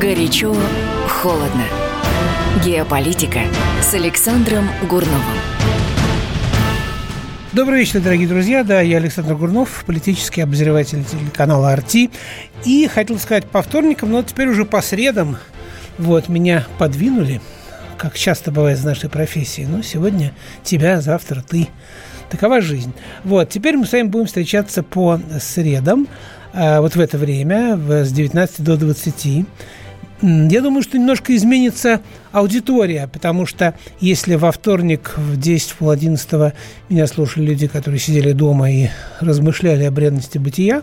Горячо, холодно. Геополитика с Александром Гурновым. Добрый вечер, дорогие друзья. Да, я Александр Гурнов, политический обозреватель телеканала «Арти». И хотел сказать по вторникам, но теперь уже по средам вот, меня подвинули, как часто бывает в нашей профессии. Ну, сегодня тебя, завтра ты. Такова жизнь. Вот, теперь мы с вами будем встречаться по средам, э, вот в это время, с 19 до 20. Я думаю, что немножко изменится аудитория, потому что если во вторник в 10 пол 11 меня слушали люди, которые сидели дома и размышляли о бренности бытия,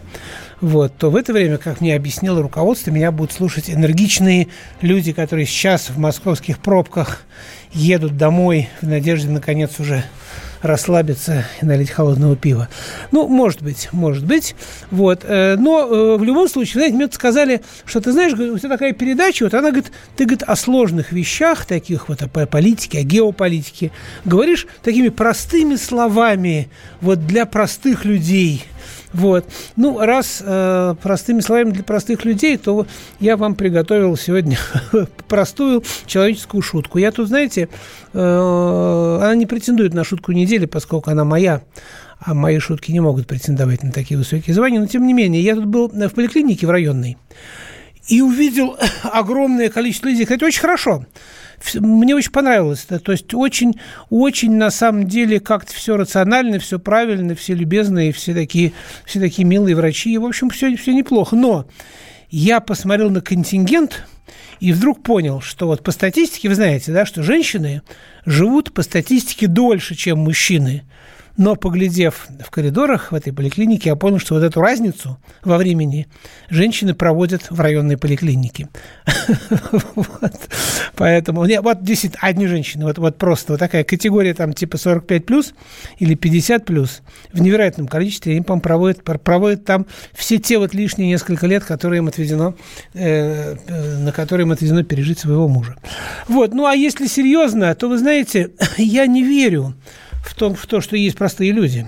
вот, то в это время, как мне объяснило руководство, меня будут слушать энергичные люди, которые сейчас в московских пробках едут домой в надежде, наконец, уже расслабиться и налить холодного пива. Ну, может быть, может быть. Вот. Э, но э, в любом случае, знаете, мне сказали, что ты знаешь, у тебя такая передача, вот она говорит, ты, говорит, о сложных вещах, таких вот о политике, о геополитике, говоришь такими простыми словами, вот для простых людей – вот. Ну, раз э, простыми словами для простых людей, то я вам приготовил сегодня простую человеческую шутку. Я тут, знаете, э, она не претендует на шутку недели, поскольку она моя а мои шутки не могут претендовать на такие высокие звания. Но, тем не менее, я тут был в поликлинике в районной и увидел огромное количество людей. Это очень хорошо мне очень понравилось. это, То есть очень, очень на самом деле как-то все рационально, все правильно, все любезные, все такие, все такие милые врачи. И, в общем, все, все неплохо. Но я посмотрел на контингент и вдруг понял, что вот по статистике, вы знаете, да, что женщины живут по статистике дольше, чем мужчины. Но, поглядев в коридорах в этой поликлинике, я понял, что вот эту разницу во времени женщины проводят в районной поликлинике. Поэтому, вот действительно, одни женщины, вот, вот просто вот такая категория там типа 45 плюс или 50 плюс в невероятном количестве, они, по-моему, проводят, проводят там все те вот лишние несколько лет, которые им отведено, э, э, на которые им отведено пережить своего мужа. Вот, ну а если серьезно, то вы знаете, я не верю, в том, в то, что есть простые люди.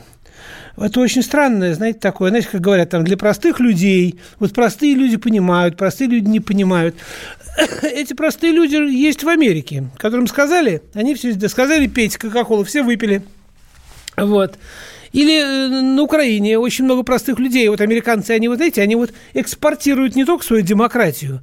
Это очень странное, знаете, такое, знаете, как говорят, там, для простых людей, вот простые люди понимают, простые люди не понимают. Эти простые люди есть в Америке, которым сказали, они все сказали пейте Кока-Колу, все выпили. Вот. Или э, на Украине очень много простых людей. Вот американцы, они, вот знаете, они вот экспортируют не только свою демократию,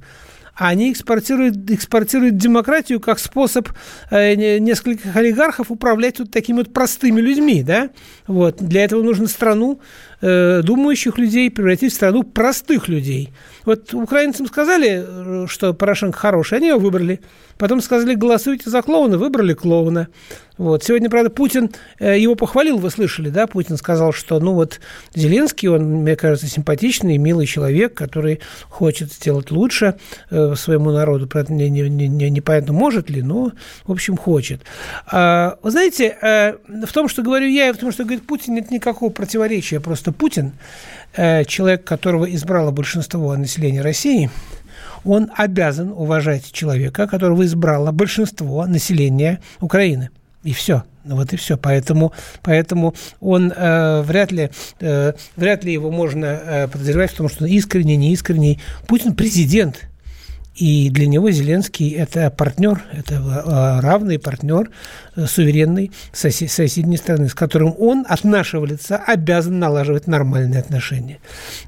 они экспортируют, экспортируют демократию как способ э, нескольких олигархов управлять вот такими вот простыми людьми, да? Вот. Для этого нужно страну э, думающих людей превратить в страну простых людей. Вот украинцам сказали, э, что Порошенко хороший, они его выбрали. Потом сказали, голосуйте за клоуна, выбрали клоуна. Вот. Сегодня, правда, Путин э, его похвалил, вы слышали, да? Путин сказал, что, ну вот, Зеленский, он, мне кажется, симпатичный, милый человек, который хочет сделать лучше своему народу. Правда, не, не, не, непонятно, может ли, но, в общем, хочет. А, вы знаете, в том, что говорю я, и в том, что говорит Путин, нет никакого противоречия. Просто Путин, человек, которого избрало большинство населения России – он обязан уважать человека, которого избрало большинство населения Украины. И все. Вот и все. Поэтому, поэтому он э, вряд ли, э, вряд ли его можно э, подозревать в том, что он искренний, неискренний. Путин президент. И для него Зеленский – это партнер, это э, равный партнер, э, суверенной сосед, соседней страны, с которым он от нашего лица обязан налаживать нормальные отношения.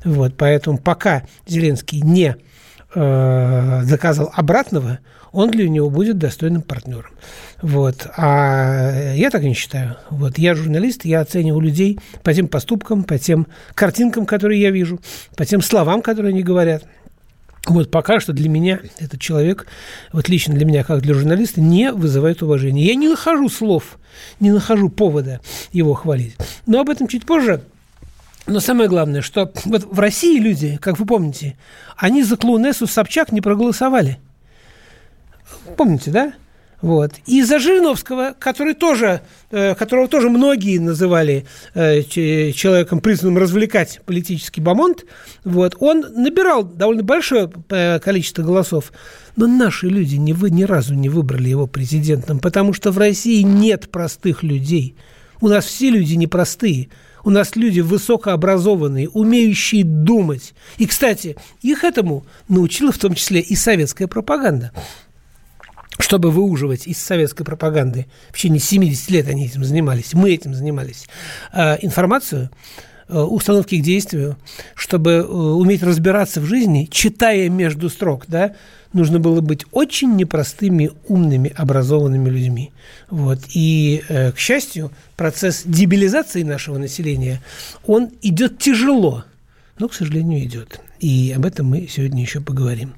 Вот, поэтому пока Зеленский не э, доказал обратного, он для него будет достойным партнером. Вот. А я так не считаю. Вот. Я журналист, я оцениваю людей по тем поступкам, по тем картинкам, которые я вижу, по тем словам, которые они говорят. Вот пока что для меня этот человек, вот лично для меня, как для журналиста, не вызывает уважения. Я не нахожу слов, не нахожу повода его хвалить. Но об этом чуть позже. Но самое главное, что вот в России люди, как вы помните, они за Клоунессу Собчак не проголосовали. Помните, да? Вот. И за Жириновского, который тоже, э, которого тоже многие называли э, человеком, призванным развлекать политический бомонд, вот, он набирал довольно большое э, количество голосов. Но наши люди ни, вы, ни разу не выбрали его президентом, потому что в России нет простых людей. У нас все люди непростые. У нас люди высокообразованные, умеющие думать. И, кстати, их этому научила в том числе и советская пропаганда чтобы выуживать из советской пропаганды, в течение 70 лет они этим занимались, мы этим занимались, а, информацию, а, установки к действию, чтобы э, уметь разбираться в жизни, читая между строк, да, нужно было быть очень непростыми, умными, образованными людьми. Вот. И, э, к счастью, процесс дебилизации нашего населения, он идет тяжело, но, к сожалению, идет. И об этом мы сегодня еще поговорим.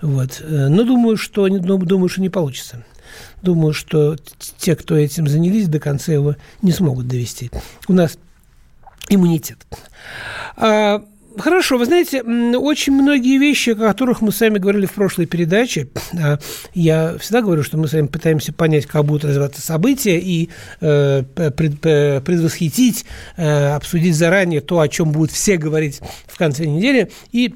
Вот. Э, но думаю, что, думаю, что не получится. Думаю, что те, кто этим занялись, до конца его не смогут довести. У нас иммунитет. А, Хорошо, вы знаете, очень многие вещи, о которых мы с вами говорили в прошлой передаче, а, я всегда говорю, что мы с вами пытаемся понять, как будут развиваться события и э, предвосхитить, э, обсудить заранее то, о чем будут все говорить в конце недели. И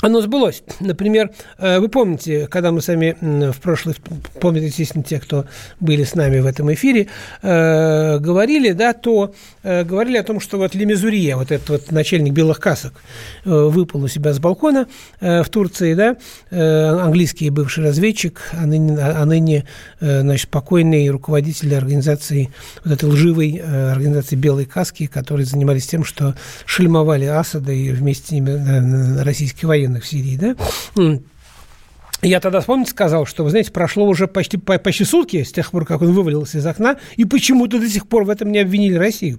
оно сбылось. Например, э, вы помните, когда мы сами в прошлый, помните, естественно, те, кто были с нами в этом эфире, э, говорили, да, то э, говорили о том, что вот Лемезурия, вот этот вот начальник белых касок, выпал у себя с балкона в Турции, да, английский бывший разведчик, а ныне, а ныне значит, покойный руководитель организации, вот этой лживой организации «Белые каски», которые занимались тем, что шельмовали Асада и вместе с ними российские военные военных в Сирии, да, я тогда, помните, сказал, что, вы знаете, прошло уже почти, почти сутки с тех пор, как он вывалился из окна, и почему-то до сих пор в этом не обвинили Россию.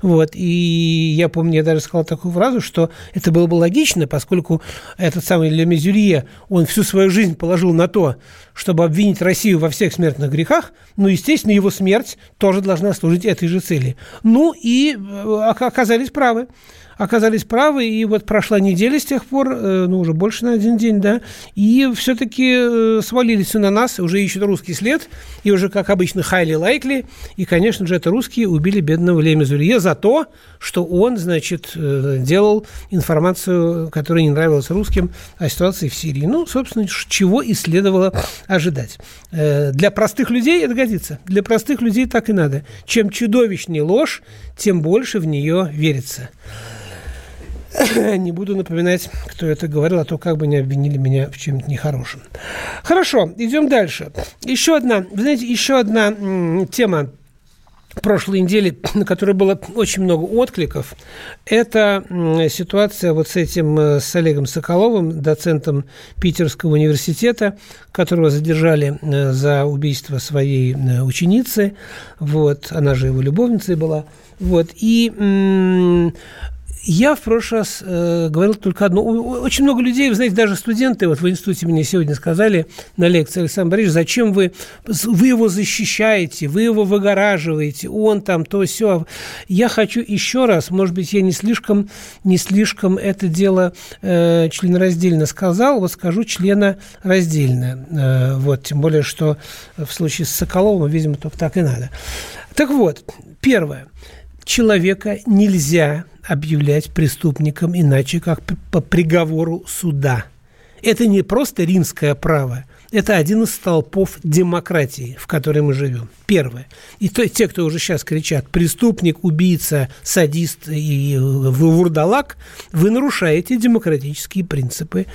Вот. И я помню, я даже сказал такую фразу, что это было бы логично, поскольку этот самый Ле Мезюрье, он всю свою жизнь положил на то, чтобы обвинить Россию во всех смертных грехах, ну, естественно, его смерть тоже должна служить этой же цели. Ну, и э, оказались правы оказались правы, и вот прошла неделя с тех пор, э, ну, уже больше на один день, да, и все-таки э, свалились на нас, уже ищут русский след, и уже, как обычно, хайли лайкли, и, конечно же, это русские убили бедного Леми Зурье за то, что он, значит, э, делал информацию, которая не нравилась русским о ситуации в Сирии. Ну, собственно, чего и следовало ожидать. Для простых людей это годится. Для простых людей так и надо. Чем чудовищнее ложь, тем больше в нее верится. Не буду напоминать, кто это говорил, а то как бы не обвинили меня в чем-то нехорошем. Хорошо, идем дальше. Еще одна, вы знаете, еще одна тема прошлой недели, на которой было очень много откликов, это ситуация вот с этим, э, с Олегом Соколовым, доцентом Питерского университета, которого задержали э, за убийство своей э, ученицы, вот, она же его любовницей была, вот, и я в прошлый раз э, говорил только одно. Очень много людей, вы знаете, даже студенты вот в институте мне сегодня сказали на лекции, Александр Борисович, зачем вы, вы его защищаете, вы его выгораживаете, он там то все. Я хочу еще раз, может быть, я не слишком, не слишком это дело э, членораздельно сказал, вот скажу членораздельно. Э, вот, тем более, что в случае с Соколовым, видимо, только так и надо. Так вот, первое. Человека нельзя объявлять преступником иначе, как по приговору суда. Это не просто римское право, это один из столпов демократии, в которой мы живем. Первое. И то, те, кто уже сейчас кричат «преступник, убийца, садист и вурдалак», вы нарушаете демократические принципы,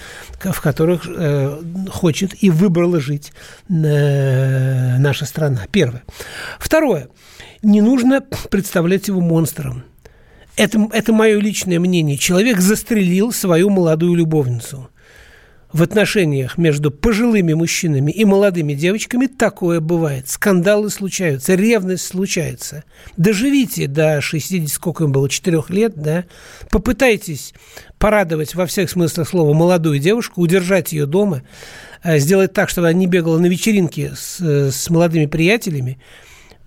в которых э, хочет и выбрала жить э, наша страна. Первое. Второе. Не нужно представлять его монстром. Это, это мое личное мнение. Человек застрелил свою молодую любовницу. в отношениях между пожилыми мужчинами и молодыми девочками такое бывает. Скандалы случаются, ревность случается. Доживите до 60, сколько им было, 4 лет, да? Попытайтесь порадовать во всех смыслах слова молодую девушку, удержать ее дома, э, сделать так, чтобы она не бегала на вечеринки с, э, с молодыми приятелями –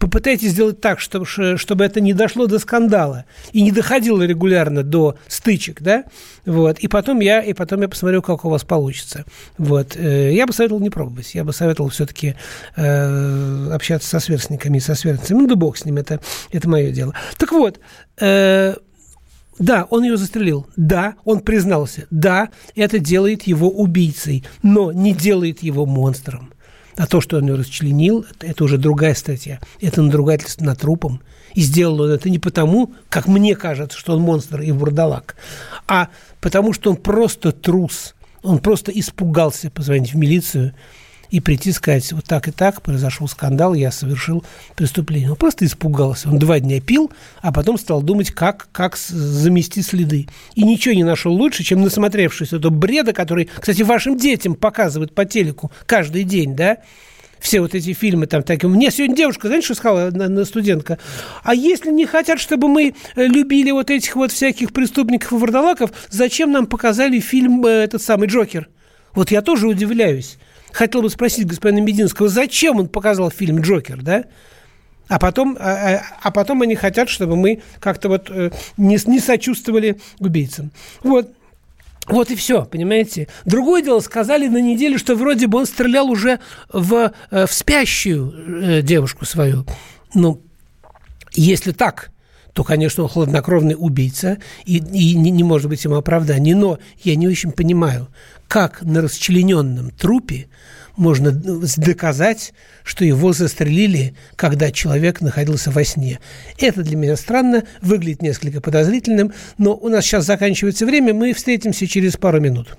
попытайтесь сделать так, чтобы, чтобы это не дошло до скандала и не доходило регулярно до стычек, да, вот, и потом я, и потом я посмотрю, как у вас получится, вот, э, я бы советовал не пробовать, я бы советовал все-таки э, общаться со сверстниками, со сверстницами, ну да бог с ним, это, это мое дело. Так вот, э, да, он ее застрелил. Да, он признался. Да, это делает его убийцей, но не делает его монстром. А то, что он ее расчленил, это уже другая статья. Это надругательство над трупом. И сделал он это не потому, как мне кажется, что он монстр и бурдалак, а потому, что он просто трус. Он просто испугался позвонить в милицию и прийти сказать, вот так и так, произошел скандал, я совершил преступление. Он просто испугался. Он два дня пил, а потом стал думать, как, как замести следы. И ничего не нашел лучше, чем насмотревшись этого бреда, который, кстати, вашим детям показывают по телеку каждый день, да, все вот эти фильмы там такие. Мне сегодня девушка, знаешь, что сказала на, на студентка? А если не хотят, чтобы мы э, любили вот этих вот всяких преступников и вардалаков, зачем нам показали фильм э, этот самый «Джокер»? Вот я тоже удивляюсь хотел бы спросить господина Мединского, зачем он показал фильм «Джокер», да? А потом, а, а, а потом они хотят, чтобы мы как-то вот э, не, не сочувствовали убийцам. Вот. Вот и все, понимаете? Другое дело, сказали на неделе, что вроде бы он стрелял уже в, э, в спящую э, девушку свою. Ну, если так, то, конечно, он хладнокровный убийца, и, и не, не может быть ему оправданий. Но я не очень понимаю, как на расчлененном трупе можно доказать, что его застрелили, когда человек находился во сне. Это для меня странно, выглядит несколько подозрительным, но у нас сейчас заканчивается время, мы встретимся через пару минут.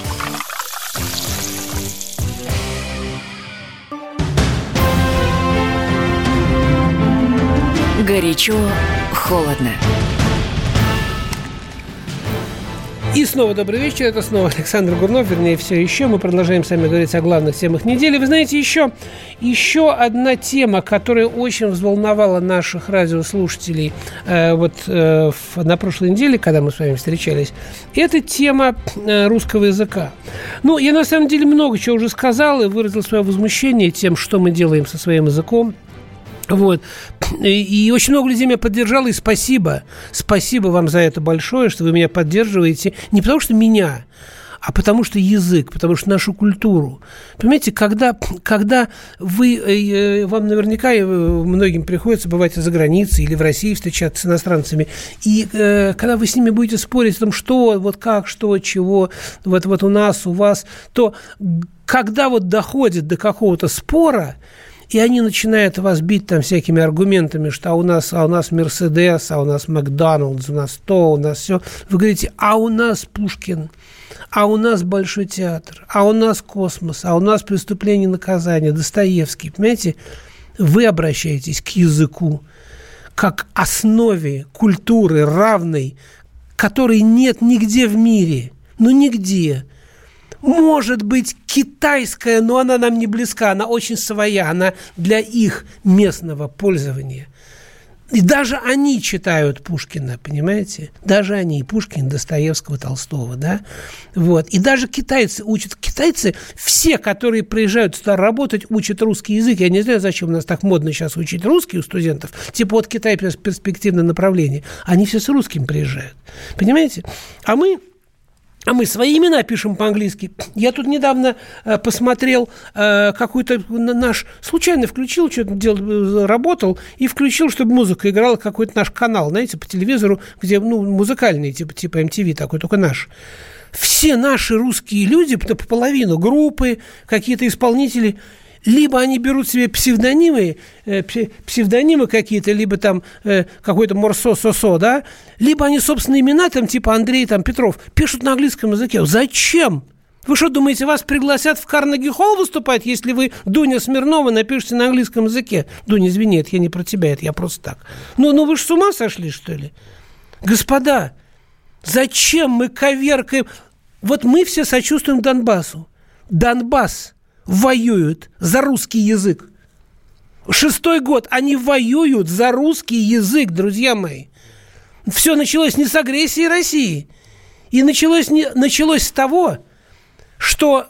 Горячо, холодно. И снова добрый вечер. Это снова Александр Гурнов, вернее, все еще. Мы продолжаем с вами говорить о главных темах недели. Вы знаете, еще, еще одна тема, которая очень взволновала наших радиослушателей э, вот э, в, на прошлой неделе, когда мы с вами встречались, это тема э, русского языка. Ну, я на самом деле много чего уже сказал и выразил свое возмущение тем, что мы делаем со своим языком вот. И очень много людей меня поддержало, и спасибо. Спасибо вам за это большое, что вы меня поддерживаете. Не потому что меня, а потому что язык, потому что нашу культуру. Понимаете, когда, когда вы, э, вам наверняка э, многим приходится бывать за границей или в России встречаться с иностранцами, и э, когда вы с ними будете спорить о том, что, вот как, что, чего, вот, вот у нас, у вас, то когда вот доходит до какого-то спора, и они начинают вас бить там всякими аргументами, что а у нас, а у нас Мерседес, а у нас Макдоналдс, у нас то, у нас все. Вы говорите, а у нас Пушкин, а у нас Большой театр, а у нас космос, а у нас преступление и наказание, Достоевский. Понимаете, вы обращаетесь к языку как основе культуры равной, которой нет нигде в мире. Ну, нигде может быть китайская, но она нам не близка, она очень своя, она для их местного пользования. И даже они читают Пушкина, понимаете? Даже они, Пушкин, Достоевского, Толстого, да? Вот. И даже китайцы учат. Китайцы, все, которые приезжают сюда работать, учат русский язык. Я не знаю, зачем у нас так модно сейчас учить русский у студентов. Типа вот Китай перспективное направление. Они все с русским приезжают. Понимаете? А мы а мы свои имена пишем по-английски. Я тут недавно э, посмотрел э, какой-то наш... Случайно включил, что-то делал, работал, и включил, чтобы музыка играла, какой-то наш канал, знаете, по телевизору, где, ну, музыкальный, типа, типа MTV такой, только наш. Все наши русские люди, половину группы, какие-то исполнители – либо они берут себе псевдонимы, э, псевдонимы какие-то, либо там э, какой-то Морсо Сосо, да, либо они собственные имена, там типа Андрей там, Петров, пишут на английском языке. Зачем? Вы что, думаете, вас пригласят в Карнеги Холл выступать, если вы Дуня Смирнова напишете на английском языке? Дуня, извини, это я не про тебя, это я просто так. Ну, ну вы же с ума сошли, что ли? Господа, зачем мы коверкаем? Вот мы все сочувствуем Донбассу. Донбасс – воюют за русский язык. Шестой год они воюют за русский язык, друзья мои. Все началось не с агрессии России. И началось, не, началось с того, что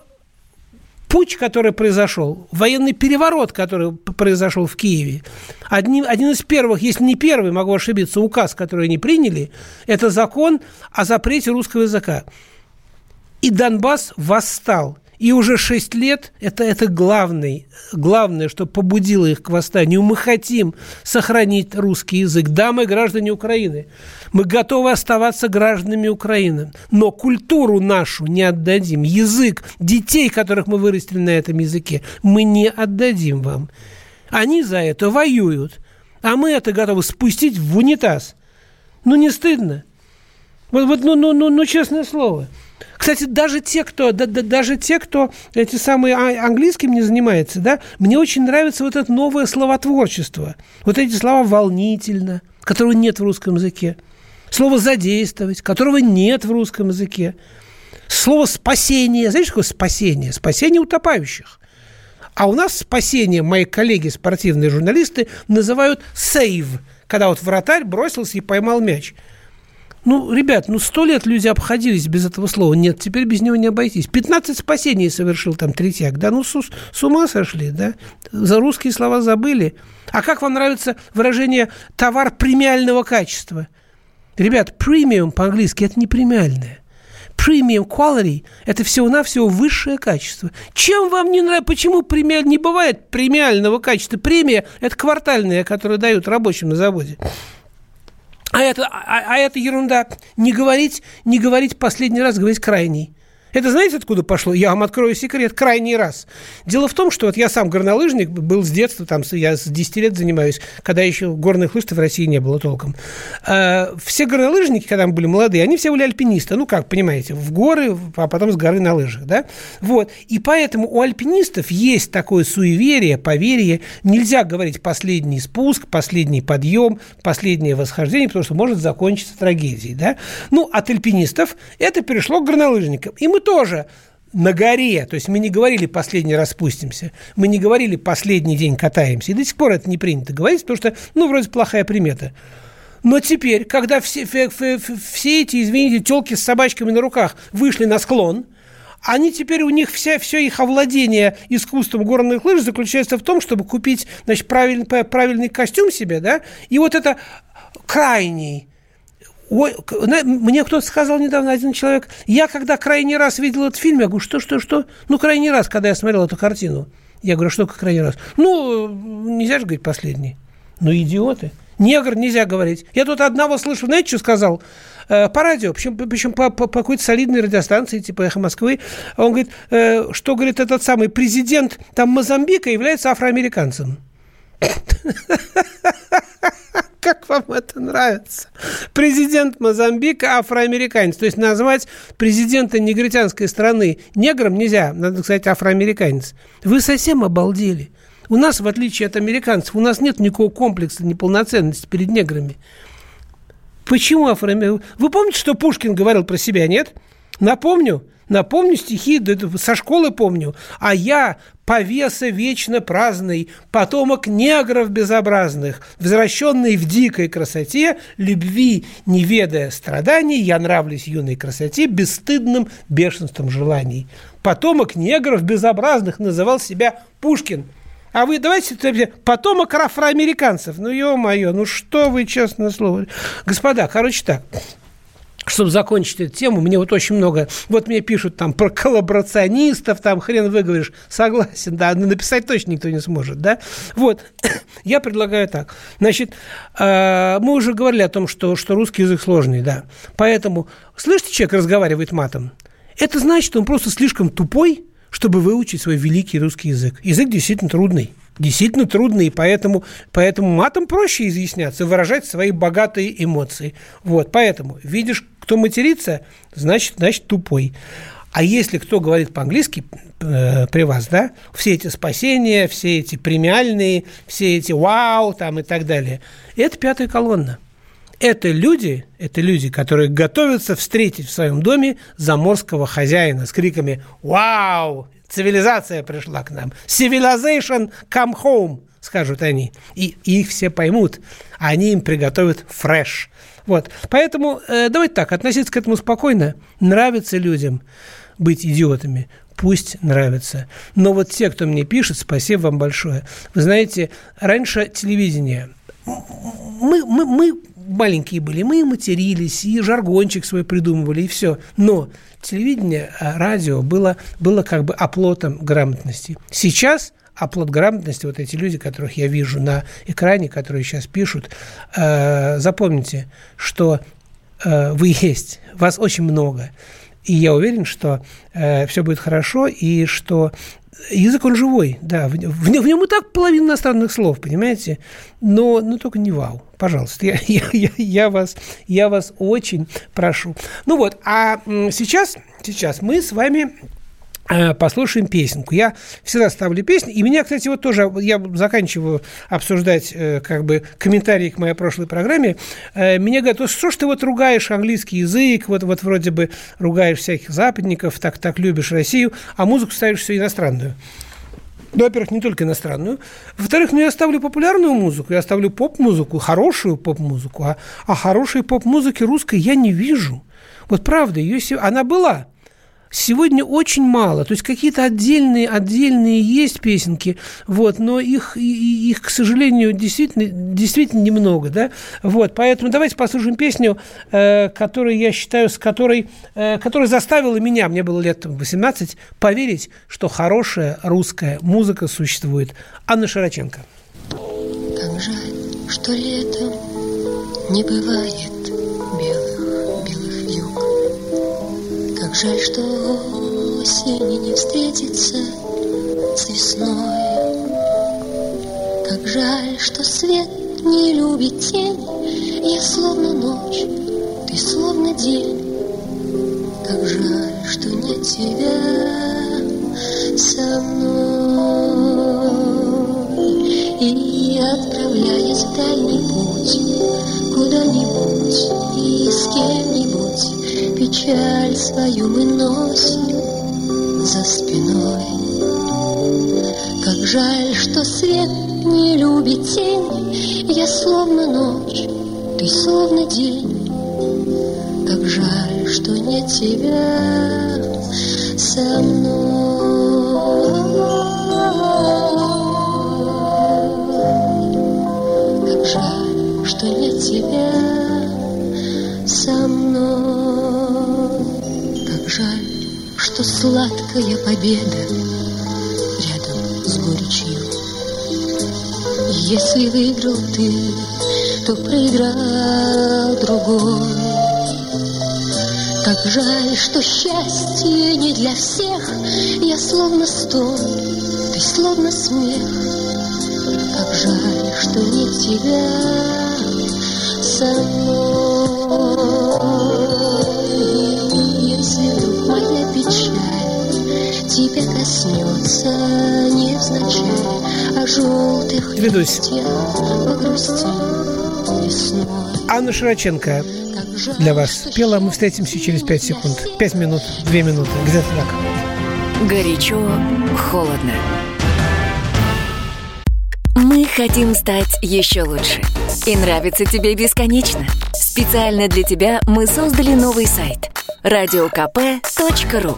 путь, который произошел, военный переворот, который произошел в Киеве, одним, один из первых, если не первый, могу ошибиться, указ, который они приняли, это закон о запрете русского языка. И Донбасс восстал. И уже 6 лет это, это главный, главное, что побудило их к восстанию. Мы хотим сохранить русский язык. Да, мы граждане Украины. Мы готовы оставаться гражданами Украины. Но культуру нашу не отдадим. Язык детей, которых мы вырастили на этом языке, мы не отдадим вам. Они за это воюют. А мы это готовы спустить в унитаз. Ну, не стыдно? Вот, вот ну, ну, ну, ну, честное слово – кстати, даже те, кто, да, да, даже те, кто эти самые а, английским не занимается, да, мне очень нравится вот это новое словотворчество. Вот эти слова «волнительно», которого нет в русском языке. Слово «задействовать», которого нет в русском языке. Слово «спасение». Знаете, какое спасение? Спасение утопающих. А у нас спасение, мои коллеги, спортивные журналисты, называют «сейв», когда вот вратарь бросился и поймал мяч – ну, ребят, ну сто лет люди обходились без этого слова. Нет, теперь без него не обойтись. 15 спасений совершил там Третьяк. Да, ну с, с ума сошли, да? За русские слова забыли. А как вам нравится выражение «товар премиального качества»? Ребят, премиум по-английски – это не премиальное. Премиум quality – это всего-навсего высшее качество. Чем вам не нравится? Почему премиаль... не бывает премиального качества? Премия – это квартальная, которую дают рабочим на заводе. А это, а, а это ерунда. Не говорить, не говорить последний раз, говорить крайний. Это знаете, откуда пошло? Я вам открою секрет. Крайний раз. Дело в том, что вот я сам горнолыжник, был с детства, там, я с 10 лет занимаюсь, когда еще горных лыж в России не было толком. А, все горнолыжники, когда мы были молодые, они все были альпинисты. Ну, как, понимаете, в горы, а потом с горы на лыжах, да? Вот. И поэтому у альпинистов есть такое суеверие, поверье. Нельзя говорить последний спуск, последний подъем, последнее восхождение, потому что может закончиться трагедией, да? Ну, от альпинистов это перешло к горнолыжникам. И мы тоже на горе, то есть мы не говорили последний раз спустимся, мы не говорили последний день катаемся, и до сих пор это не принято говорить, потому что, ну, вроде плохая примета. Но теперь, когда все, все, эти, извините, телки с собачками на руках вышли на склон, они теперь, у них вся, все их овладение искусством горных лыж заключается в том, чтобы купить, значит, правильный, правильный костюм себе, да, и вот это крайний, Ой, мне кто-то сказал недавно, один человек, я когда крайний раз видел этот фильм, я говорю, что, что, что? Ну, крайний раз, когда я смотрел эту картину. Я говорю, что как крайний раз? Ну, нельзя же говорить последний. Ну, идиоты. Негр нельзя говорить. Я тут одного слышу, знаете, что сказал? Э, по радио, причем, причем по, по, по какой-то солидной радиостанции, типа «Эхо Москвы». Он говорит, э, что, говорит, этот самый президент там Мозамбика является афроамериканцем. Как вам это нравится? Президент Мозамбика афроамериканец. То есть назвать президента негритянской страны негром нельзя, надо сказать афроамериканец. Вы совсем обалдели. У нас, в отличие от американцев, у нас нет никакого комплекса неполноценности перед неграми. Почему афроамериканцы? Вы помните, что Пушкин говорил про себя, нет? Напомню, Напомню стихи, со школы помню. А я, повеса вечно праздный, потомок негров безобразных, возвращенный в дикой красоте, любви, не ведая страданий, я нравлюсь юной красоте бесстыдным бешенством желаний. Потомок негров безобразных называл себя Пушкин. А вы давайте потомок афроамериканцев. Ну, ё-моё, ну что вы, честное слово. Господа, короче так. Чтобы закончить эту тему, мне вот очень много, вот мне пишут там про коллаборационистов, там хрен выговоришь, согласен, да, но написать точно никто не сможет, да. Вот, я предлагаю так. Значит, э, мы уже говорили о том, что, что русский язык сложный, да. Поэтому, слышите, человек разговаривает матом, это значит, что он просто слишком тупой, чтобы выучить свой великий русский язык. Язык действительно трудный действительно трудный, и поэтому, поэтому матом проще изъясняться, выражать свои богатые эмоции. Вот, поэтому видишь, кто матерится, значит, значит тупой. А если кто говорит по-английски э, при вас, да, все эти спасения, все эти премиальные, все эти вау там и так далее, это пятая колонна. Это люди, это люди, которые готовятся встретить в своем доме заморского хозяина с криками «Вау!» Цивилизация пришла к нам. Civilization come home, скажут они. И, и их все поймут. Они им приготовят фреш. Вот. Поэтому э, давайте так, относиться к этому спокойно. Нравится людям быть идиотами. Пусть нравится. Но вот те, кто мне пишет, спасибо вам большое. Вы знаете, раньше телевидение мы, мы, мы маленькие были, мы матерились, и жаргончик свой придумывали, и все. Но телевидение, а, радио было, было как бы оплотом грамотности. Сейчас оплот грамотности, вот эти люди, которых я вижу на экране, которые сейчас пишут, э, запомните, что э, вы есть, вас очень много. И я уверен, что э, все будет хорошо, и что язык он живой, да, в, в, в нем и так половина иностранных слов, понимаете, но, но только не вау, пожалуйста, я, я, я, я, вас, я вас очень прошу. Ну вот, а сейчас, сейчас мы с вами послушаем песенку. Я всегда ставлю песни, и меня, кстати, вот тоже, я заканчиваю обсуждать э, как бы комментарии к моей прошлой программе, э, меня говорят, что ж ты вот ругаешь английский язык, вот, вот вроде бы ругаешь всяких западников, так, так любишь Россию, а музыку ставишь все иностранную. Ну, во-первых, не только иностранную. Во-вторых, ну, я ставлю популярную музыку, я ставлю поп-музыку, хорошую поп-музыку, а, а хорошей поп-музыки русской я не вижу. Вот правда, ее, она была – сегодня очень мало. То есть какие-то отдельные, отдельные есть песенки, вот, но их, их, к сожалению, действительно, действительно немного. Да? Вот, поэтому давайте послушаем песню, э, которую я считаю, с которой, э, которая заставила меня, мне было лет 18, поверить, что хорошая русская музыка существует. Анна Широченко. Как жаль, что летом не бывает Как жаль, что осени не встретится с весной. Как жаль, что свет не любит тень. Я словно ночь, ты словно день. Как жаль, что нет тебя со мной. И отправляясь в дальний путь, куда-нибудь и с кем-нибудь, печаль свою мы носим за спиной. Как жаль, что свет не любит тень, я словно ночь, ты словно день. Как жаль, что нет тебя со мной. Как жаль, что нет тебя что сладкая победа рядом с горечью. Если выиграл ты, то проиграл другой. Как жаль, что счастье не для всех, Я словно стон, ты словно смех. Как жаль, что нет тебя со мной. Тебя коснется невзначай, а желтых Ведусь. Анна Широченко для вас пела. Мы встретимся через 5 секунд. 5 минут, 2 минуты, где-то так. Горячо, холодно. Мы хотим стать еще лучше. И нравится тебе бесконечно. Специально для тебя мы создали новый сайт – радиокп.ру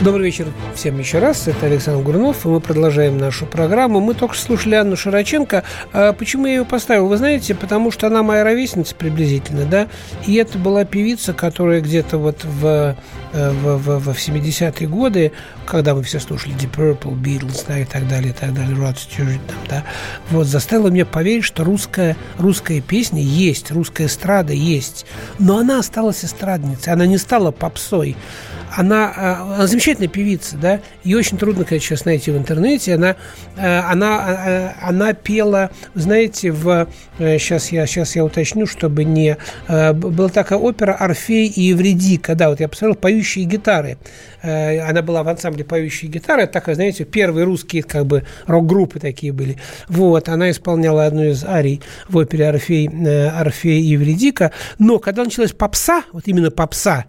Добрый вечер всем еще раз. Это Александр Гурнов, и мы продолжаем нашу программу. Мы только слушали Анну Широченко. А почему я ее поставил? Вы знаете, потому что она моя ровесница приблизительно, да? И это была певица, которая где-то вот в, э, в, в, в 70-е годы, когда мы все слушали Deep Purple, Beatles, да, и так далее, и так далее, Rod Stewart, там, да, вот, заставила меня поверить, что русская, русская песня есть, русская эстрада есть. Но она осталась эстрадницей, она не стала попсой она, э, она замечательная певица, да, ее очень трудно, конечно, сейчас найти в интернете. Она, э, она, э, она пела, знаете, в сейчас я сейчас я уточню, чтобы не была такая опера Орфей и Евредика, да, вот я посмотрел поющие гитары. Она была в ансамбле поющие гитары, это такая, знаете, первые русские как бы рок-группы такие были. Вот, она исполняла одну из арий в опере Орфей, Орфей и Евредика, но когда началась попса, вот именно попса,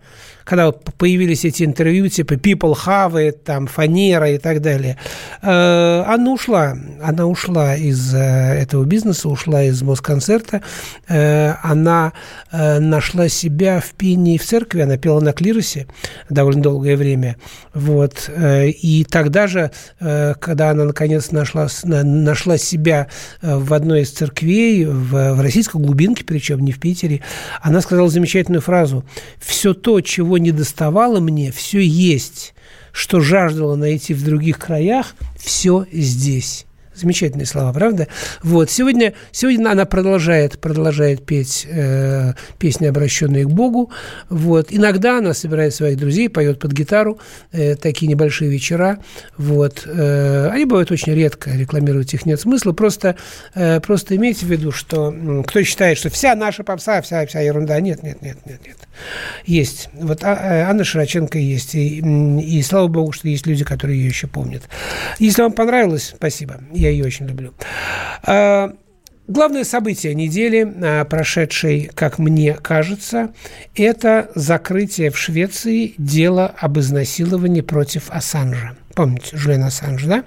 когда появились эти интервью, типа People Have It, там, Фанера и так далее, э, она ушла. Она ушла из э, этого бизнеса, ушла из Москонцерта. Э, она нашла себя в пении в церкви, она пела на клиросе довольно долгое время. Вот. И тогда же, когда она наконец нашла, нашла себя в одной из церквей, в, в российской глубинке, причем не в Питере, она сказала замечательную фразу «Все то, чего не доставало мне, все есть, что жаждало найти в других краях, все здесь. Замечательные слова, правда? Вот. Сегодня, сегодня она продолжает, продолжает петь э, песни, обращенные к Богу. Вот. Иногда она собирает своих друзей, поет под гитару, э, такие небольшие вечера. Вот. Э, они бывают очень редко, рекламировать их нет смысла. Просто, э, просто имейте в виду, что кто считает, что вся наша попса, вся, вся ерунда. Нет, нет, нет, нет, нет. Есть. Вот а, э, Анна Широченко есть. И, и слава богу, что есть люди, которые ее еще помнят. Если вам понравилось, спасибо. Я ее очень люблю. А, главное событие недели, а, прошедшей, как мне кажется, это закрытие в Швеции дела об изнасиловании против Ассанжа. Помните, Жюлен Ассанж, да?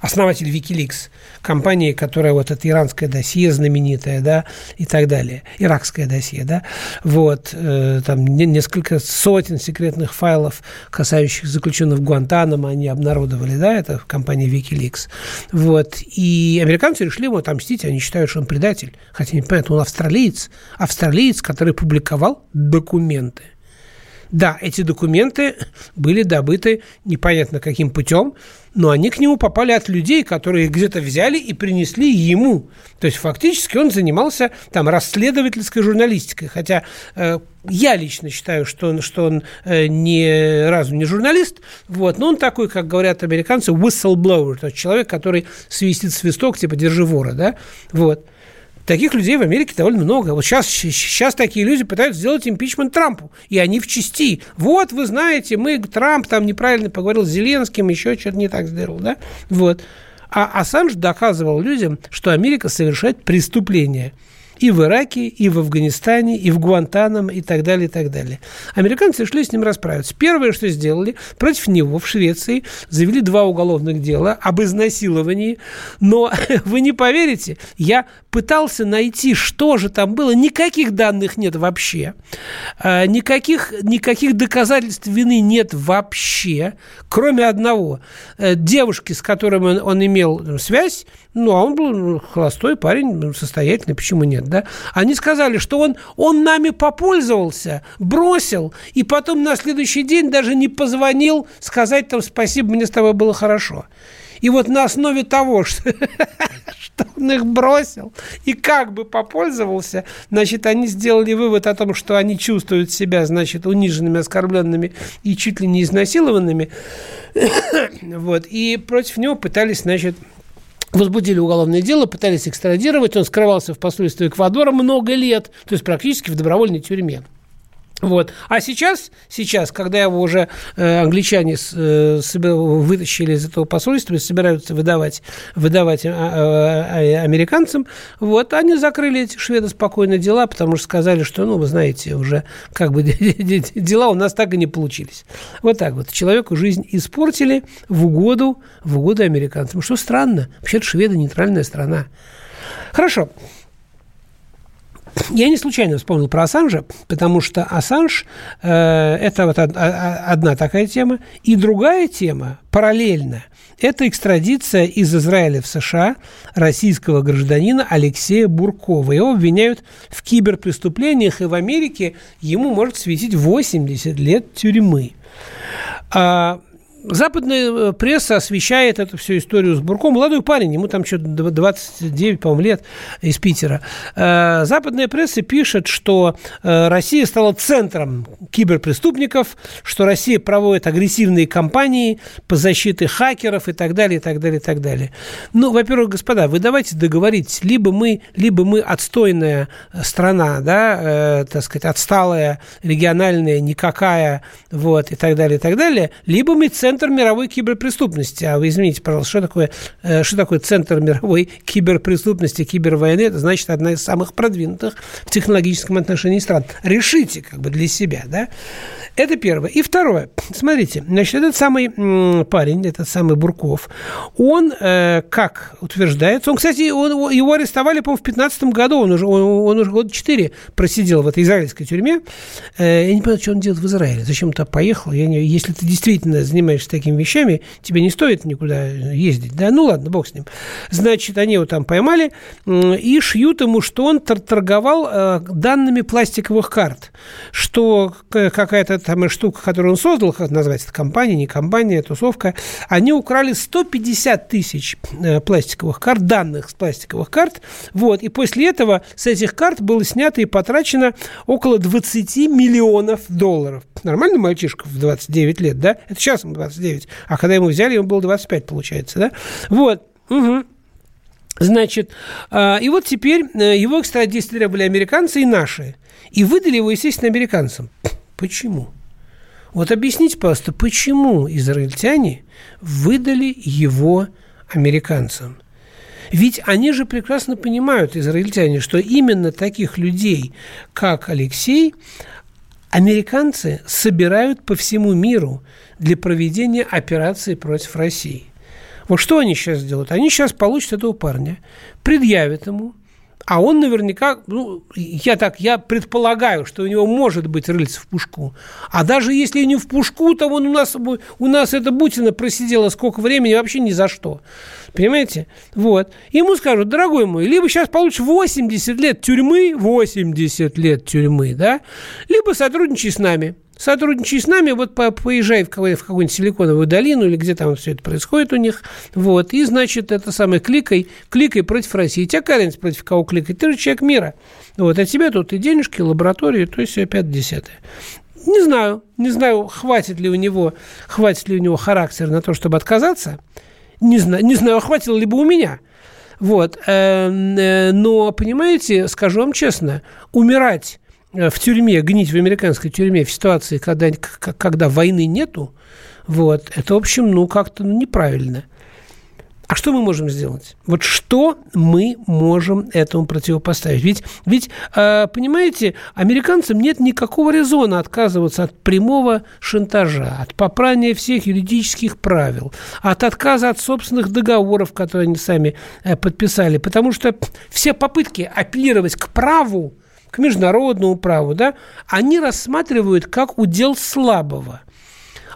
Основатель Wikileaks, компании, которая вот это иранское досье знаменитое, да, и так далее, иракское досье, да, вот, э, там несколько сотен секретных файлов, касающих заключенных в Гуантанамо, они обнародовали, да, это компания Wikileaks, вот, и американцы решили ему отомстить, они считают, что он предатель, хотя не понятно, он австралиец, австралиец, который публиковал документы, да, эти документы были добыты непонятно каким путем, но они к нему попали от людей, которые где-то взяли и принесли ему. То есть фактически он занимался там расследовательской журналистикой, хотя э, я лично считаю, что он, что он э, ни разу не журналист, вот, но он такой, как говорят американцы, whistleblower, то есть человек, который свистит свисток, типа «держи вора», да, вот. Таких людей в Америке довольно много. Вот сейчас, сейчас такие люди пытаются сделать импичмент Трампу, и они в части. Вот, вы знаете, мы, Трамп там неправильно поговорил с Зеленским, еще что-то не так сделал, да? Вот. А Ассанж доказывал людям, что Америка совершает преступление – и в Ираке, и в Афганистане, и в Гуантанамо, и так далее, и так далее. Американцы решили с ним расправиться. Первое, что сделали, против него в Швеции завели два уголовных дела об изнасиловании. Но вы не поверите, я пытался найти, что же там было. Никаких данных нет вообще. А, никаких, никаких доказательств вины нет вообще, кроме одного. Э, девушки, с которой он, он имел связь, ну, а он был холостой парень, состоятельный, почему нет, да? Они сказали, что он, он нами попользовался, бросил, и потом на следующий день даже не позвонил сказать там спасибо, мне с тобой было хорошо. И вот на основе того, что, что он их бросил и как бы попользовался, значит, они сделали вывод о том, что они чувствуют себя, значит, униженными, оскорбленными и чуть ли не изнасилованными. вот. И против него пытались, значит, возбудили уголовное дело, пытались экстрадировать, он скрывался в посольстве Эквадора много лет, то есть практически в добровольной тюрьме. Вот. А сейчас, сейчас, когда его уже э, англичане с, э, вытащили из этого посольства и собираются выдавать, выдавать э, э, американцам, вот, они закрыли эти шведы спокойно дела, потому что сказали, что, ну, вы знаете, уже как бы дела у нас так и не получились. Вот так вот. Человеку жизнь испортили в угоду, в угоду американцам. Что странно. Вообще-то шведы нейтральная страна. Хорошо. Я не случайно вспомнил про Ассанжа, потому что Ассанж э, это вот од, одна такая тема. И другая тема, параллельно, это экстрадиция из Израиля в США российского гражданина Алексея Буркова. Его обвиняют в киберпреступлениях, и в Америке ему может светить 80 лет тюрьмы. А западная э, пресса освещает эту всю историю с Бурком. Молодой парень, ему там что-то 29, по-моему, лет из Питера. Э, западная пресса пишет, что э, Россия стала центром киберпреступников, что Россия проводит агрессивные кампании по защите хакеров и так далее, и так далее, и так далее. Ну, во-первых, господа, вы давайте договоритесь, либо мы, либо мы отстойная страна, да, э, так сказать, отсталая, региональная, никакая, вот, и так далее, и так далее, либо мы центр центр мировой киберпреступности. А вы извините, пожалуйста, что такое, э, что такое центр мировой киберпреступности, кибервойны? Это значит одна из самых продвинутых в технологическом отношении стран. Решите как бы для себя, да? Это первое. И второе. Смотрите, значит, этот самый парень, этот самый Бурков, он, э, как утверждается, он, кстати, он, его арестовали, по-моему, в 2015 году, он уже, он, он уже год 4 просидел в этой израильской тюрьме. Э, я не понимаю, что он делает в Израиле, зачем туда поехал. Я не, если ты действительно занимаешься такими вещами, тебе не стоит никуда ездить, да? Ну ладно, бог с ним. Значит, они его там поймали и шьют ему, что он торговал э, данными пластиковых карт, что какая-то там штука, которую он создал, как назвать это, компания, не компания, тусовка, они украли 150 тысяч э, пластиковых карт, данных с пластиковых карт, вот, и после этого с этих карт было снято и потрачено около 20 миллионов долларов. Нормально мальчишка в 29 лет, да? Это сейчас ему 29, а когда ему взяли, ему было 25, получается, да? Вот, угу. Значит, а, и вот теперь э, его экстрадировали американцы и наши. И выдали его, естественно, американцам. Почему? Вот объясните, пожалуйста, почему израильтяне выдали его американцам? Ведь они же прекрасно понимают, израильтяне, что именно таких людей, как Алексей, американцы собирают по всему миру для проведения операции против России. Вот что они сейчас делают? Они сейчас получат этого парня, предъявят ему – а он наверняка, ну, я так, я предполагаю, что у него может быть рыльце в пушку. А даже если не в пушку, то он у нас, у нас эта Бутина просидела сколько времени вообще ни за что. Понимаете? Вот. Ему скажут, дорогой мой, либо сейчас получишь 80 лет тюрьмы, 80 лет тюрьмы, да, либо сотрудничай с нами. Сотрудничай с нами, вот по, поезжай в, какой- в какую-нибудь силиконовую долину или где там все это происходит у них, вот, и, значит, это самое, кликай, кликай против России. Тебя разница против кого кликать? Ты же человек мира. Вот, а тебе тут и денежки, и лаборатории, то есть все опять десятое. Не знаю, не знаю, хватит ли у него, хватит ли у него характер на то, чтобы отказаться. Не знаю, не знаю, хватило ли бы у меня. Вот. Эм, э, но, понимаете, скажу вам честно, умирать в тюрьме, гнить в американской тюрьме в ситуации, когда, когда войны нету, вот, это, в общем, ну, как-то ну, неправильно. А что мы можем сделать? Вот что мы можем этому противопоставить? Ведь, ведь э, понимаете, американцам нет никакого резона отказываться от прямого шантажа, от попрания всех юридических правил, от отказа от собственных договоров, которые они сами э, подписали, потому что все попытки апеллировать к праву, к международному праву, да, они рассматривают как удел слабого.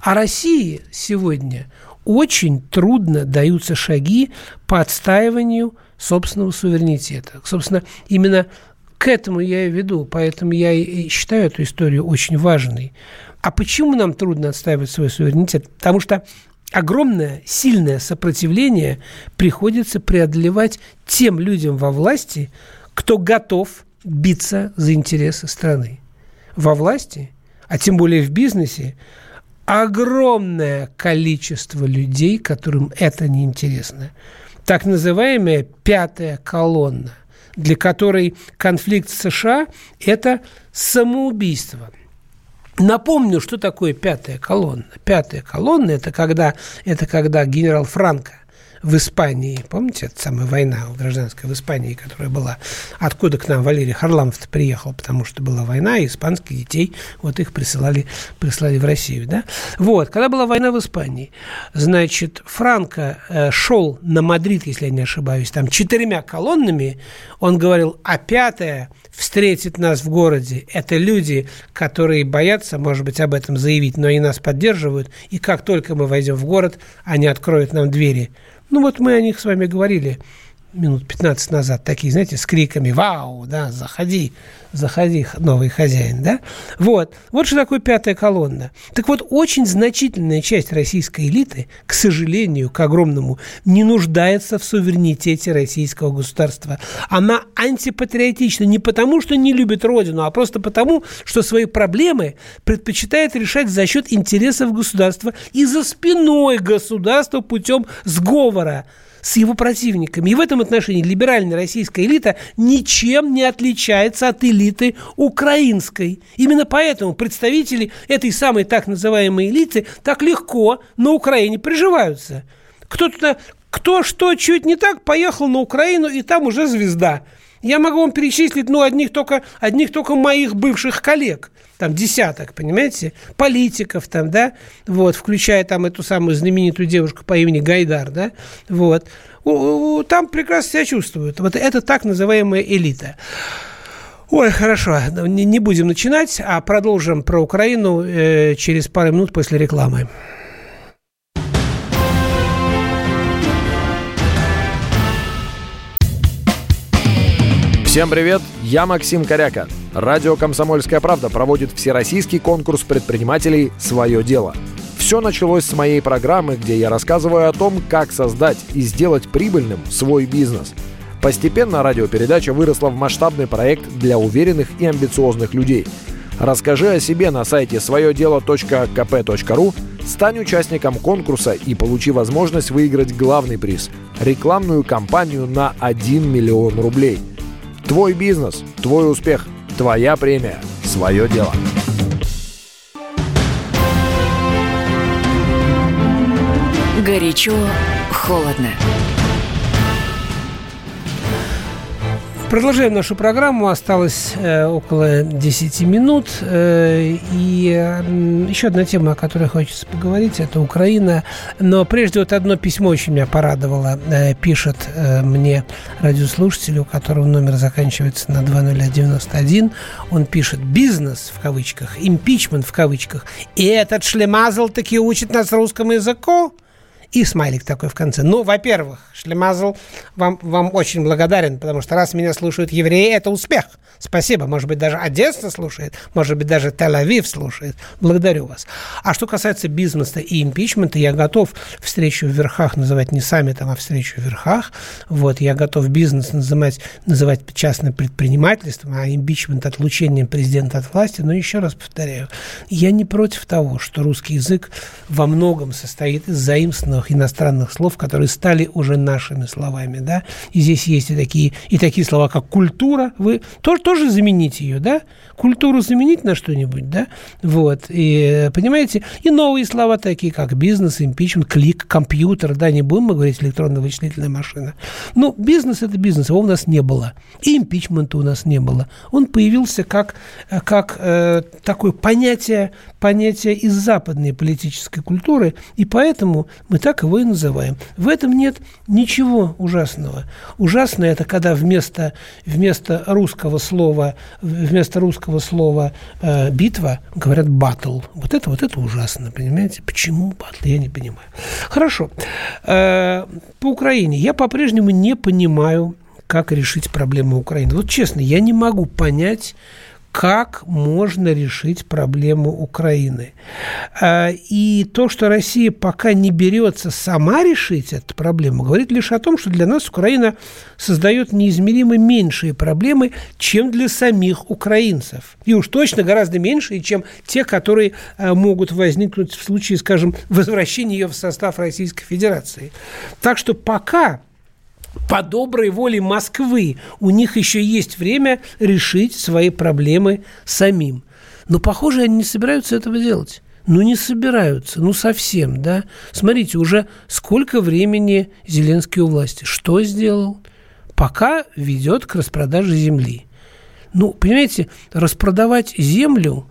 А России сегодня очень трудно даются шаги по отстаиванию собственного суверенитета. Собственно, именно к этому я и веду, поэтому я и считаю эту историю очень важной. А почему нам трудно отстаивать свой суверенитет? Потому что огромное, сильное сопротивление приходится преодолевать тем людям во власти, кто готов биться за интересы страны. Во власти, а тем более в бизнесе, огромное количество людей, которым это неинтересно. Так называемая пятая колонна, для которой конфликт США – это самоубийство. Напомню, что такое пятая колонна. Пятая колонна – это когда, это когда генерал Франко в Испании, помните, это самая война гражданская в Испании, которая была, откуда к нам Валерий Харламов приехал, потому что была война, и испанских детей, вот их присылали, присылали в Россию, да? Вот, когда была война в Испании, значит, Франко э, шел на Мадрид, если я не ошибаюсь, там четырьмя колоннами, он говорил, а пятая встретит нас в городе, это люди, которые боятся, может быть, об этом заявить, но и нас поддерживают, и как только мы войдем в город, они откроют нам двери – ну, вот мы о них с вами говорили минут 15 назад, такие, знаете, с криками «Вау!», да, «Заходи, заходи, новый хозяин», да? Вот. Вот что такое пятая колонна. Так вот, очень значительная часть российской элиты, к сожалению, к огромному, не нуждается в суверенитете российского государства. Она антипатриотична не потому, что не любит родину, а просто потому, что свои проблемы предпочитает решать за счет интересов государства и за спиной государства путем сговора с его противниками. И в этом отношении либеральная российская элита ничем не отличается от элиты украинской. Именно поэтому представители этой самой так называемой элиты так легко на Украине приживаются. Кто-то, кто что чуть не так, поехал на Украину, и там уже звезда. Я могу вам перечислить, ну, одних только, одних только моих бывших коллег – там десяток, понимаете, политиков там, да, вот, включая там эту самую знаменитую девушку по имени Гайдар, да, вот, там прекрасно себя чувствуют. Вот это так называемая элита. Ой, хорошо, не, не будем начинать, а продолжим про Украину э, через пару минут после рекламы. Всем привет, я Максим Коряка. Радио «Комсомольская правда» проводит всероссийский конкурс предпринимателей «Свое дело». Все началось с моей программы, где я рассказываю о том, как создать и сделать прибыльным свой бизнес. Постепенно радиопередача выросла в масштабный проект для уверенных и амбициозных людей. Расскажи о себе на сайте своедело.кп.ру, стань участником конкурса и получи возможность выиграть главный приз – рекламную кампанию на 1 миллион рублей – Твой бизнес, твой успех, твоя премия, свое дело. Горячо, холодно. Продолжаем нашу программу. Осталось э, около 10 минут. Э, и э, еще одна тема, о которой хочется поговорить, это Украина. Но прежде вот одно письмо очень меня порадовало. Э, пишет э, мне радиослушатель, у которого номер заканчивается на 2091. Он пишет «бизнес» в кавычках, «импичмент» в кавычках. И этот шлемазл таки учит нас русскому языку? И смайлик такой в конце. Ну, во-первых, Шлемазл вам, вам очень благодарен, потому что раз меня слушают евреи, это успех. Спасибо. Может быть, даже Одесса слушает, может быть, даже Тель-Авив слушает. Благодарю вас. А что касается бизнеса и импичмента, я готов встречу в верхах называть не саммитом, а встречу в верхах. Вот, я готов бизнес называть, называть частным предпринимательством, а импичмент отлучением президента от власти. Но еще раз повторяю, я не против того, что русский язык во многом состоит из заимствованных иностранных слов, которые стали уже нашими словами, да. И здесь есть и такие, и такие слова, как культура. Вы тоже тоже заменить ее, да? Культуру заменить на что-нибудь, да? Вот, и, понимаете, и новые слова такие, как бизнес, импичмент, клик, компьютер, да, не будем мы говорить электронно-вычислительная машина. Ну, бизнес – это бизнес, его у нас не было. И импичмента у нас не было. Он появился как, как э, такое понятие, понятие из западной политической культуры, и поэтому мы так его и называем. В этом нет ничего ужасного. Ужасное – это когда вместо, вместо русского слова слова, вместо русского слова э, битва говорят батл. Вот это вот это ужасно, понимаете? Почему батл? Я не понимаю. Хорошо. Э, по Украине я по-прежнему не понимаю, как решить проблему Украины. Вот честно, я не могу понять, как можно решить проблему Украины. А, и то, что Россия пока не берется сама решить эту проблему, говорит лишь о том, что для нас Украина создает неизмеримо меньшие проблемы, чем для самих украинцев. И уж точно гораздо меньшие, чем те, которые а, могут возникнуть в случае, скажем, возвращения ее в состав Российской Федерации. Так что пока по доброй воле Москвы у них еще есть время решить свои проблемы самим. Но, похоже, они не собираются этого делать. Ну, не собираются, ну, совсем, да. Смотрите, уже сколько времени Зеленский у власти. Что сделал? Пока ведет к распродаже земли. Ну, понимаете, распродавать землю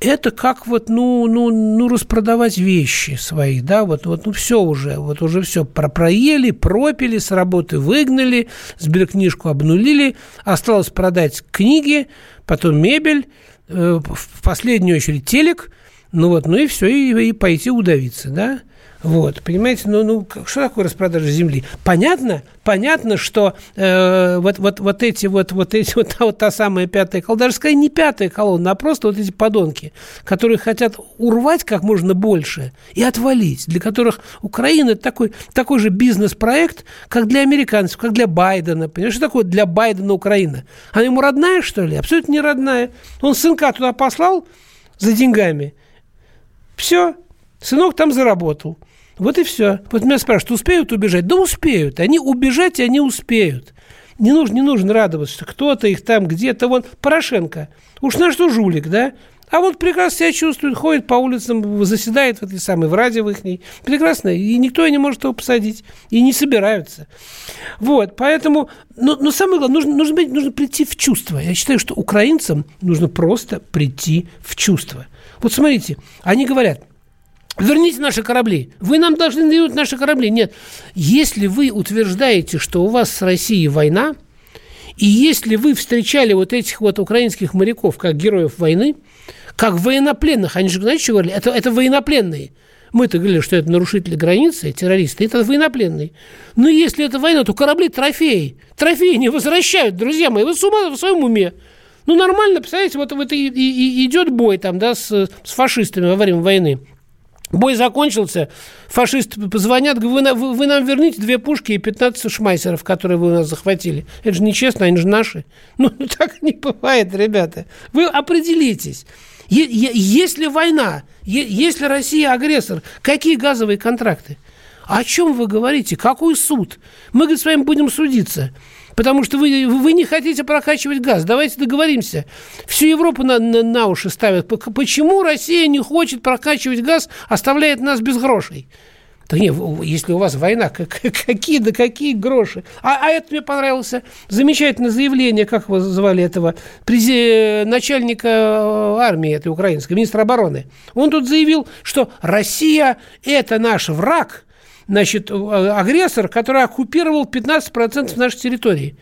это как вот, ну, ну, ну, распродавать вещи свои, да, вот, вот, ну, все уже, вот уже все про проели, пропили, с работы выгнали, сберкнижку обнулили, осталось продать книги, потом мебель, э, в последнюю очередь телек, ну вот, ну и все, и, и пойти удавиться, да. Вот, понимаете, ну, ну что такое распродажа земли? Понятно, понятно, что э, вот, вот, вот эти вот, вот эти вот, вот та самая пятая колонна, даже скорее не пятая колонна, а просто вот эти подонки, которые хотят урвать как можно больше и отвалить, для которых Украина это такой, такой же бизнес-проект, как для американцев, как для Байдена. Понимаешь, что такое для Байдена Украина? Она ему родная, что ли? Абсолютно не родная. Он сынка туда послал за деньгами. Все, сынок там заработал. Вот и все. Вот меня спрашивают, успеют убежать? Да успеют. Они убежать, они успеют. Не нужно, не нужно радоваться, что кто-то их там где-то. Вон Порошенко. Уж на что жулик, да? А вот прекрасно себя чувствует, ходит по улицам, заседает в этой самой, в раде в их ней. Прекрасно. И никто не может его посадить. И не собираются. Вот. Поэтому, но, но самое главное, нужно, нужно, нужно прийти в чувство. Я считаю, что украинцам нужно просто прийти в чувство. Вот смотрите, они говорят, Верните наши корабли. Вы нам должны вернуть наши корабли. Нет. Если вы утверждаете, что у вас с Россией война, и если вы встречали вот этих вот украинских моряков как героев войны, как военнопленных, они же, знаете, что говорили? Это, это военнопленные. Мы-то говорили, что это нарушители границы, террористы, это военнопленные. Но если это война, то корабли трофеи. Трофеи не возвращают, друзья мои. Вы с ума в своем уме. Ну, нормально, представляете, вот, вот и, и, и идет бой там, да, с, с фашистами во время войны. Бой закончился, фашисты позвонят, говорят, вы, вы нам верните две пушки и 15 шмайсеров, которые вы у нас захватили. Это же нечестно, они же наши. Ну, так не бывает, ребята. Вы определитесь. Если война, если Россия агрессор, какие газовые контракты? О чем вы говорите? Какой суд? Мы, говорит, с вами будем судиться потому что вы, вы не хотите прокачивать газ. Давайте договоримся. Всю Европу на, на, на уши ставят. Почему Россия не хочет прокачивать газ, оставляет нас без грошей? Да нет, если у вас война, какие да какие гроши. А, а это мне понравилось. Замечательное заявление, как вы звали этого, прези... начальника э, армии этой украинской, министра обороны. Он тут заявил, что Россия – это наш враг – значит, э, агрессор, который оккупировал 15% нашей территории.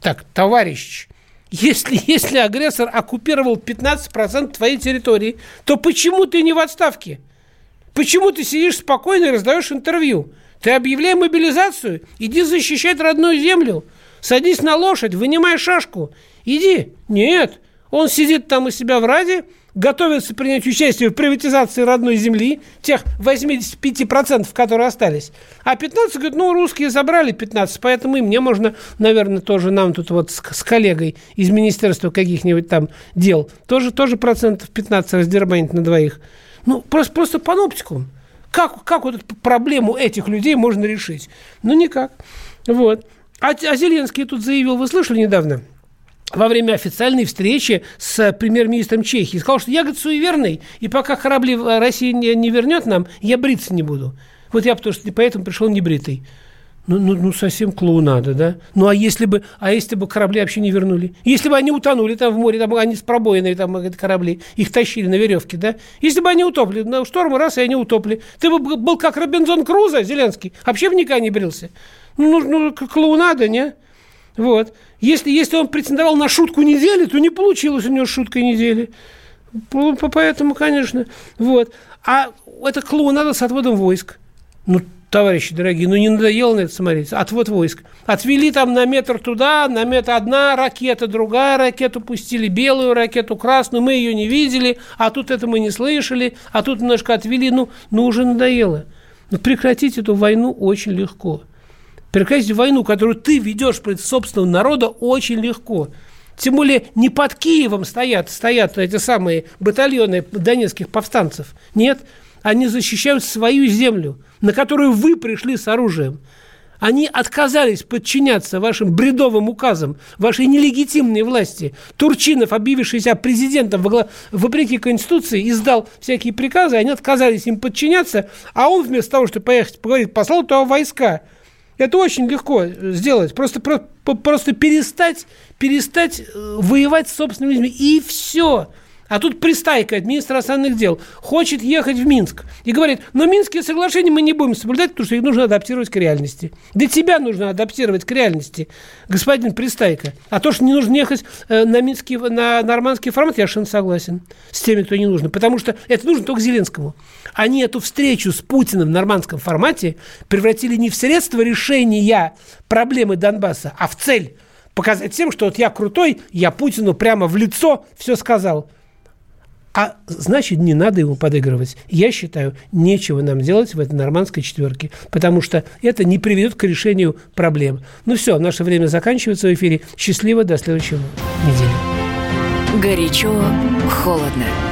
Так, товарищ, если, если агрессор оккупировал 15% твоей территории, то почему ты не в отставке? Почему ты сидишь спокойно и раздаешь интервью? Ты объявляй мобилизацию, иди защищать родную землю, садись на лошадь, вынимай шашку, иди. Нет, он сидит там у себя в Раде, готовится принять участие в приватизации родной земли, тех 85%, которые остались. А 15 говорят, ну, русские забрали 15, поэтому и мне можно, наверное, тоже нам тут вот с, с коллегой из Министерства каких-нибудь там дел тоже, тоже процентов 15 раздербанить на двоих. Ну, просто, просто паноптикум. Как, как вот эту проблему этих людей можно решить? Ну, никак. Вот. А, а Зеленский тут заявил, вы слышали недавно – во время официальной встречи с премьер-министром Чехии. Сказал, что я, говорит, суеверный, и пока корабли России не, не вернет нам, я бриться не буду. Вот я потому что поэтому пришел небритый. Ну, ну, ну, совсем клоунада, да? Ну, а если бы, а если бы корабли вообще не вернули? Если бы они утонули там в море, там они с пробоиной, там корабли, их тащили на веревке, да? Если бы они утопли, на шторм раз, и они утопли. Ты бы был как Робинзон Крузо, Зеленский, вообще в никогда не брился. Ну, ну, ну клоунада, не? Вот. Если, если он претендовал на шутку недели, то не получилось у него шутка недели. Поэтому, конечно, вот. А это клоунада с отводом войск. Ну, товарищи дорогие, ну не надоело на это смотреть? Отвод войск. Отвели там на метр туда, на метр одна ракета, другая ракета, пустили белую ракету, красную, мы ее не видели, а тут это мы не слышали, а тут немножко отвели, ну, ну уже надоело. Но прекратить эту войну очень легко. Прекратить войну, которую ты ведешь против собственного народа, очень легко. Тем более не под Киевом стоят, стоят эти самые батальоны донецких повстанцев. Нет, они защищают свою землю, на которую вы пришли с оружием. Они отказались подчиняться вашим бредовым указам, вашей нелегитимной власти. Турчинов, объявивший себя президентом вопреки Конституции, издал всякие приказы, они отказались им подчиняться, а он вместо того, чтобы поехать поговорить, послал туда войска. Это очень легко сделать. Просто, просто перестать, перестать э, воевать с собственными людьми. И все. А тут пристайка от министра иностранных дел хочет ехать в Минск и говорит, но Минские соглашения мы не будем соблюдать, потому что их нужно адаптировать к реальности. Да тебя нужно адаптировать к реальности, господин Пристайка. А то, что не нужно ехать э, на, Минский, на нормандский формат, я совершенно согласен с теми, кто не нужно. Потому что это нужно только Зеленскому. Они эту встречу с Путиным в нормандском формате превратили не в средство решения проблемы Донбасса, а в цель показать всем, что вот я крутой, я Путину прямо в лицо все сказал. А значит, не надо ему подыгрывать. Я считаю, нечего нам делать в этой нормандской четверке, потому что это не приведет к решению проблем. Ну все, наше время заканчивается в эфире. Счастливо, до следующего недели. Горячо, холодно.